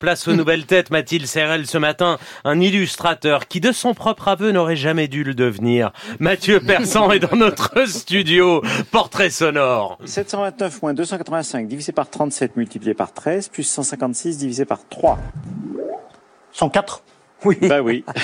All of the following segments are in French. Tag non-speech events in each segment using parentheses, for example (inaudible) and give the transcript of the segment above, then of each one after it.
Place aux nouvelles têtes, Mathilde Serrel ce matin, un illustrateur qui de son propre aveu n'aurait jamais dû le devenir. Mathieu Persan est dans notre studio. Portrait sonore. 729 moins 285 divisé par 37 multiplié par 13 plus 156 divisé par 3. 104 Oui. Bah oui. (laughs)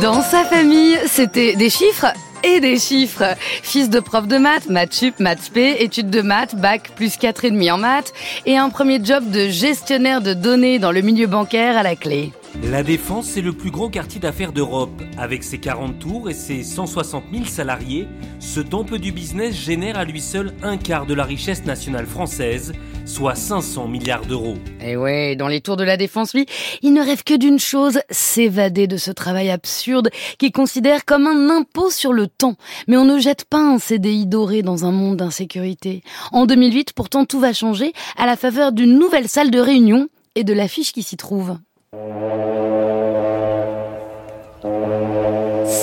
Dans sa famille, c'était des chiffres et des chiffres. Fils de prof de maths, maths sup, maths p, études de maths, bac plus 4,5 en maths et un premier job de gestionnaire de données dans le milieu bancaire à la clé. La Défense, c'est le plus gros quartier d'affaires d'Europe. Avec ses 40 tours et ses 160 000 salariés, ce temple du business génère à lui seul un quart de la richesse nationale française, soit 500 milliards d'euros. Et ouais, dans les tours de la Défense, lui, il ne rêve que d'une chose, s'évader de ce travail absurde qu'il considère comme un impôt sur le temps. Mais on ne jette pas un CDI doré dans un monde d'insécurité. En 2008, pourtant, tout va changer à la faveur d'une nouvelle salle de réunion et de l'affiche qui s'y trouve.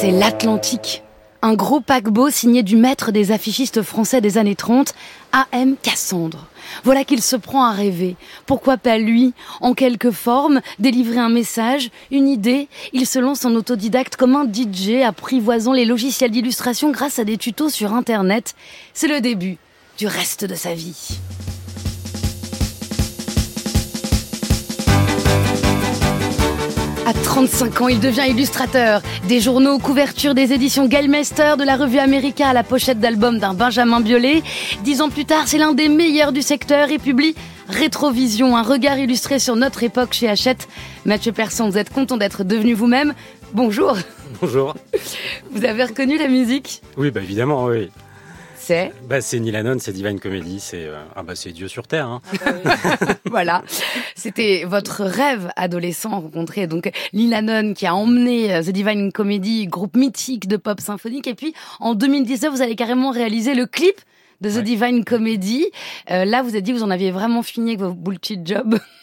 C'est l'Atlantique. Un gros paquebot signé du maître des affichistes français des années 30, A.M. Cassandre. Voilà qu'il se prend à rêver. Pourquoi pas lui, en quelque forme, délivrer un message, une idée? Il se lance en autodidacte comme un DJ, apprivoisant les logiciels d'illustration grâce à des tutos sur Internet. C'est le début du reste de sa vie. 35 ans, il devient illustrateur. Des journaux, couverture des éditions Gallmeister, de la revue America à la pochette d'album d'un Benjamin Biolay. Dix ans plus tard, c'est l'un des meilleurs du secteur et publie Rétrovision, un regard illustré sur notre époque chez Hachette. Mathieu Persson, vous êtes content d'être devenu vous-même. Bonjour. Bonjour. Vous avez reconnu la musique? Oui, bah évidemment, oui. C'est bah, C'est Neil Hannon, c'est Divine Comedy, c'est euh, ah bah, Dieu sur Terre. Hein. (laughs) (laughs) voilà. C'était votre rêve adolescent rencontré donc Neil Hannon qui a emmené euh, The Divine Comedy, groupe mythique de pop symphonique. Et puis en 2019, vous allez carrément réaliser le clip de The Divine Comedy. Euh, là, vous avez dit que vous en aviez vraiment fini avec vos bullshit jobs. (laughs)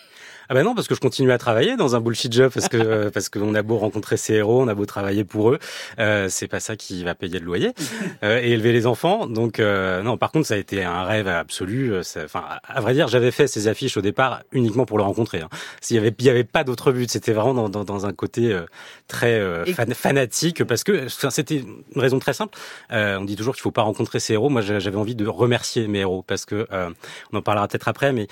Ah ben non, parce que je continue à travailler dans un bullshit job, parce que (laughs) parce qu'on a beau rencontrer ces héros, on a beau travailler pour eux, euh, c'est pas ça qui va payer le loyer (laughs) euh, et élever les enfants. Donc euh, non, par contre, ça a été un rêve absolu. Euh, enfin, à vrai dire, j'avais fait ces affiches au départ uniquement pour le rencontrer. Hein. S'il y avait, il y avait pas d'autre but. C'était vraiment dans, dans, dans, un côté euh, très fanatique, parce que c'était une raison très simple. on dit toujours qu'il faut pas rencontrer ces héros. Moi, j'avais envie de remercier mes héros parce que on en parlera peut-être après, mais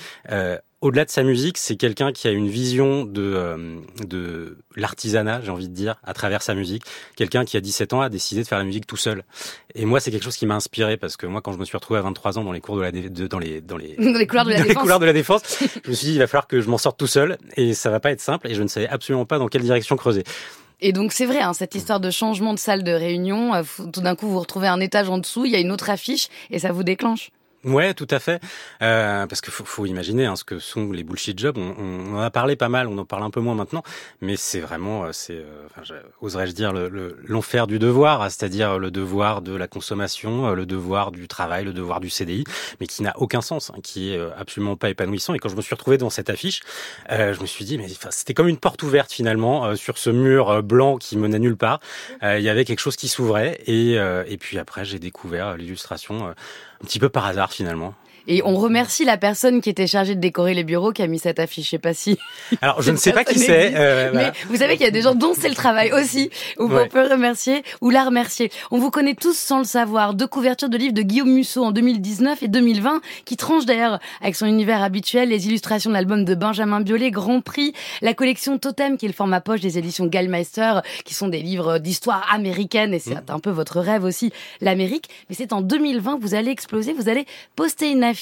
au-delà de sa musique, c'est quelqu'un qui a une vision de, euh, de l'artisanat, j'ai envie de dire, à travers sa musique. Quelqu'un qui, à 17 ans, a décidé de faire la musique tout seul. Et moi, c'est quelque chose qui m'a inspiré parce que moi, quand je me suis retrouvé à 23 ans dans les cours de la, de, dans les, dans les, (laughs) dans les couloirs de la (laughs) défense, les de la défense, je me suis dit, il va falloir que je m'en sorte tout seul et ça va pas être simple et je ne savais absolument pas dans quelle direction creuser. Et donc c'est vrai, hein, cette histoire de changement de salle de réunion, euh, tout d'un coup vous retrouvez un étage en dessous, il y a une autre affiche et ça vous déclenche. Ouais, tout à fait. Euh, parce qu'il faut, faut, imaginer hein, ce que sont les bullshit jobs. On, on, en a parlé pas mal, on en parle un peu moins maintenant, mais c'est vraiment, euh, c'est, euh, oserais-je dire, l'enfer le, du devoir, c'est-à-dire le devoir de la consommation, euh, le devoir du travail, le devoir du CDI, mais qui n'a aucun sens, hein, qui est absolument pas épanouissant. Et quand je me suis retrouvé dans cette affiche, euh, je me suis dit, mais c'était comme une porte ouverte finalement sur ce mur blanc qui menait nulle part. Il y avait quelque chose qui s'ouvrait, et, et puis après j'ai découvert l'illustration un petit peu par hasard finalement. Et on remercie la personne qui était chargée de décorer les bureaux qui a mis cette affiche. Je sais pas si. (laughs) Alors, je ne sais pas qui c'est. Euh, mais vous savez qu'il y a des gens dont c'est le travail aussi, où on peut remercier ou la remercier. On vous connaît tous sans le savoir. Deux couvertures de livres de Guillaume Musso en 2019 et 2020, qui tranchent d'ailleurs avec son univers habituel, les illustrations de l'album de Benjamin Biolay, Grand Prix, la collection Totem, qui est le format poche des éditions Gallmeister, qui sont des livres d'histoire américaine, et c'est mmh. un peu votre rêve aussi, l'Amérique. Mais c'est en 2020 vous allez exploser, vous allez poster une affiche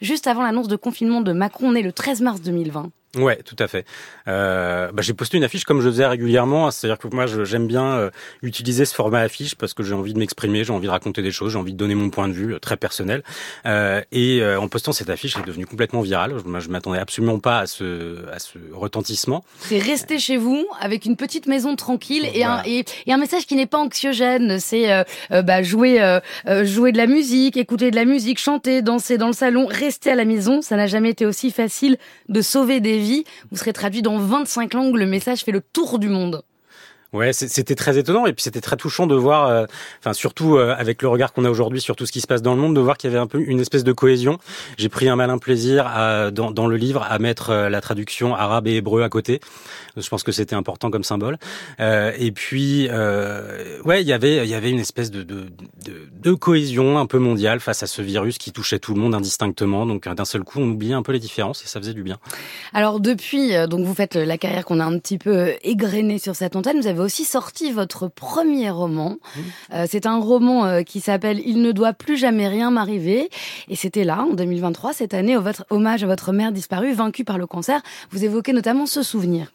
juste avant l'annonce de confinement de Macron, né le 13 mars 2020. Ouais, tout à fait. Euh, bah, j'ai posté une affiche comme je faisais régulièrement, c'est-à-dire que moi j'aime bien euh, utiliser ce format affiche parce que j'ai envie de m'exprimer, j'ai envie de raconter des choses, j'ai envie de donner mon point de vue euh, très personnel. Et en postant cette affiche, elle est devenue complètement virale. Je, je m'attendais absolument pas à ce, à ce retentissement. C'est rester chez vous avec une petite maison tranquille et, un, et, et un message qui n'est pas anxiogène. C'est bah, jouer, jouer de la musique, écouter de la musique, chanter, danser dans le salon, rester à la maison. Ça n'a jamais été aussi facile de sauver des Vous serez traduit dans 25 langues. Le message fait le tour du monde. Ouais, c'était très étonnant et puis c'était très touchant de voir, euh, enfin surtout euh, avec le regard qu'on a aujourd'hui sur tout ce qui se passe dans le monde, de voir qu'il y avait un peu une espèce de cohésion. J'ai pris un malin plaisir à, dans, dans, le livre à mettre euh, la traduction arabe et hébreu à côté. Je pense que c'était important comme symbole. et puis, ouais, il y avait il y avait une espèce de, de, de, de, cohésion un peu mondiale face à ce virus qui touchait tout le monde indistinctement. Donc d'un seul coup, on oubliait un peu les différences et ça faisait du bien. Alors depuis, donc vous faites la carrière qu'on a un petit peu égrenée sur cette antenne. Aussi sorti votre premier roman. Euh, c'est un roman euh, qui s'appelle Il ne doit plus jamais rien m'arriver. Et c'était là, en 2023, cette année, au votre hommage à votre mère disparue, vaincue par le cancer. Vous évoquez notamment ce souvenir.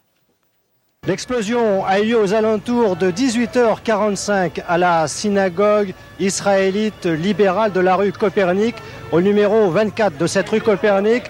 L'explosion a eu lieu aux alentours de 18h45 à la synagogue israélite libérale de la rue Copernic, au numéro 24 de cette rue Copernic.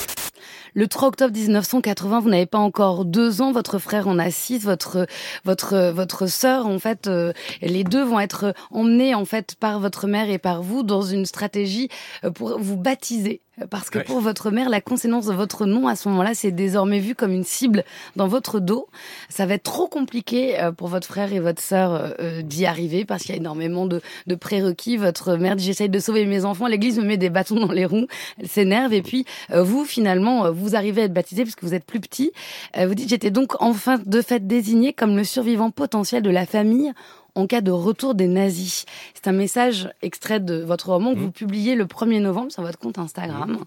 Le 3 octobre 1980, vous n'avez pas encore deux ans, votre frère en a six, votre votre votre sœur en fait, euh, les deux vont être emmenés en fait par votre mère et par vous dans une stratégie euh, pour vous baptiser parce que pour votre mère, la conséquence de votre nom à ce moment-là, c'est désormais vu comme une cible dans votre dos. Ça va être trop compliqué euh, pour votre frère et votre sœur euh, euh, d'y arriver parce qu'il y a énormément de, de prérequis. Votre mère dit j'essaye de sauver mes enfants, l'Église me met des bâtons dans les roues, elle s'énerve et puis vous finalement vous arrivez à être baptisé parce que vous êtes plus petit. vous dites j'étais donc enfin de fait désigné comme le survivant potentiel de la famille en cas de retour des nazis. C'est un message extrait de votre roman que mmh. vous publiez le 1er novembre sur votre compte Instagram. Mmh.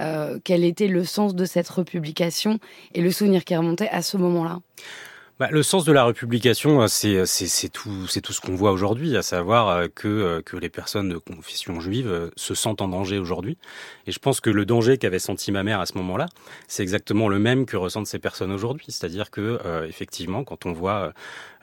Euh, quel était le sens de cette republication et le souvenir qui remontait à ce moment-là? Bah, le sens de la republication, euh, c'est tout c'est tout ce qu'on voit aujourd'hui, à savoir euh, que que les personnes de confession juive se sentent en danger aujourd'hui. Et je pense que le danger qu'avait senti ma mère à ce moment-là, c'est exactement le même que ressentent ces personnes aujourd'hui. C'est-à-dire que effectivement, quand on voit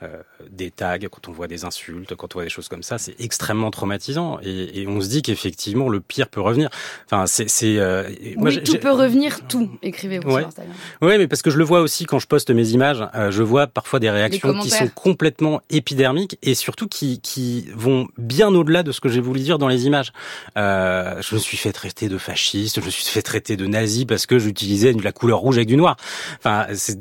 euh, des tags, quand on voit des insultes, quand on voit des choses comme ça, c'est extrêmement traumatisant. Et, et on se dit qu'effectivement, le pire peut revenir. Enfin, c'est... euh, oui, tout peut revenir, tout, écrivez-vous ouais. sur Instagram. Oui, mais parce que je le vois aussi quand je poste mes images, euh, je vois parfois des réactions qui sont complètement épidermiques et surtout qui, qui vont bien au-delà de ce que j'ai voulu dire dans les images. Euh, je me suis fait traiter de fasciste, je me suis fait traiter de nazi parce que j'utilisais la couleur rouge avec du noir. Enfin, c'est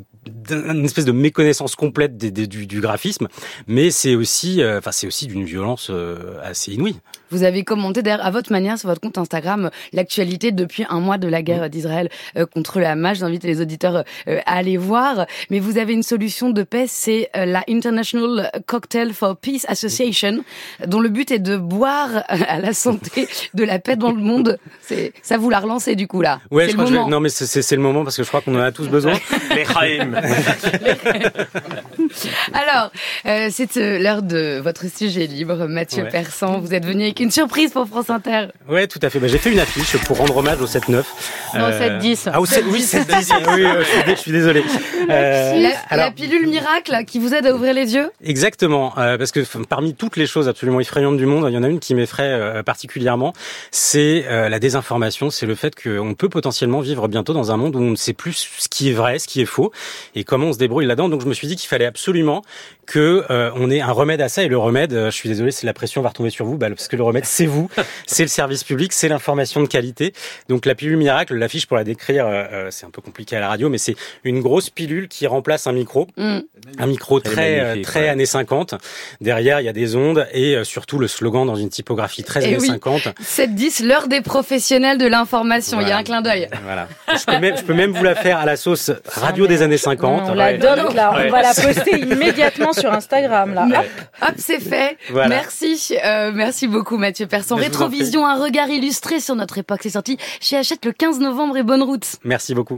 une espèce de méconnaissance complète du, du, graphisme, mais c'est aussi, euh, enfin, c'est aussi d'une violence euh, assez inouïe. Vous avez commenté d'ailleurs à votre manière sur votre compte Instagram l'actualité depuis un mois de la guerre d'Israël euh, contre la Hamas. J'invite les auditeurs à aller voir. Mais vous avez une solution de paix, c'est la International Cocktail for Peace Association, dont le but est de boire à la santé de la paix dans le monde. C'est ça vous l'a relancé du coup là. Ouais, je crois non mais c'est le moment parce que je crois qu'on en a tous besoin. (laughs) les (laughs) Alors, euh, c'est euh, l'heure de votre sujet libre, Mathieu Persan. Vous êtes venu avec une surprise pour France Inter. Ouais, tout à fait. Bah, j'ai fait une affiche pour rendre hommage au 7-9. Non, 7-10. Euh, ah, au 7, (laughs) oui, 7-10. oui, je, suis, désolé. La, la, pilule miracle qui vous aide à ouvrir les yeux Exactement. parce que parmi toutes les choses absolument effrayantes du monde, il y en a une qui m'effraie particulièrement. C'est la désinformation. C'est le fait qu'on peut potentiellement vivre bientôt dans un monde où on ne sait plus ce qui est vrai, ce qui est faux et comment on se débrouille là-dedans. Donc je me suis dit qu'il fallait absolument que euh, on ait un remède à ça. Et le remède, euh, je suis désolé, c'est la pression va retomber sur vous, bah, parce que le remède, c'est vous, (laughs) c'est le service public, c'est l'information de qualité. Donc la pilule miracle, l'affiche pour la décrire, euh, c'est un peu compliqué à la radio, mais c'est une grosse pilule qui remplace un micro, mm. un micro très très années 50. Derrière, il y a des ondes et surtout le slogan dans une typographie très eh années oui. 50. 7-10, l'heure des professionnels de l'information. Il y a un clin d'œil. Voilà. Je peux, même, je peux même vous la faire à la sauce radio des années 50. On la donne là, on va la poster immédiatement sur Instagram. Là. Hop, hop c'est fait. Merci, euh, merci beaucoup Mathieu Persson. Rétrovision, un regard illustré sur notre époque. C'est sorti chez Hachette le 15 novembre et bonne route. Merci beaucoup.